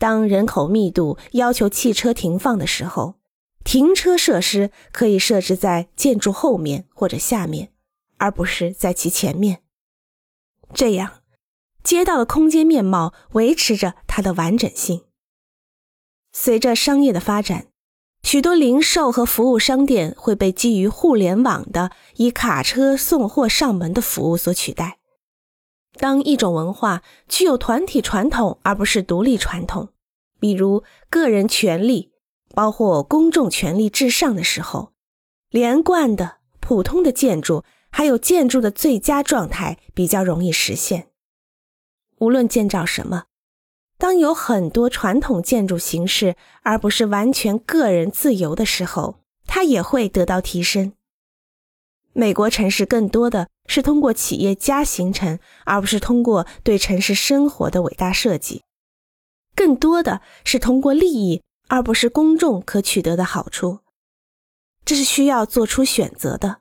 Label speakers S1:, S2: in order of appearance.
S1: 当人口密度要求汽车停放的时候，停车设施可以设置在建筑后面或者下面，而不是在其前面。这样，街道的空间面貌维持着它的完整性。随着商业的发展，许多零售和服务商店会被基于互联网的以卡车送货上门的服务所取代。当一种文化具有团体传统而不是独立传统，比如个人权利，包括公众权利至上的时候，连贯的普通的建筑还有建筑的最佳状态比较容易实现。无论建造什么，当有很多传统建筑形式而不是完全个人自由的时候，它也会得到提升。美国城市更多的是通过企业家形成，而不是通过对城市生活的伟大设计；更多的是通过利益，而不是公众可取得的好处。这是需要做出选择的。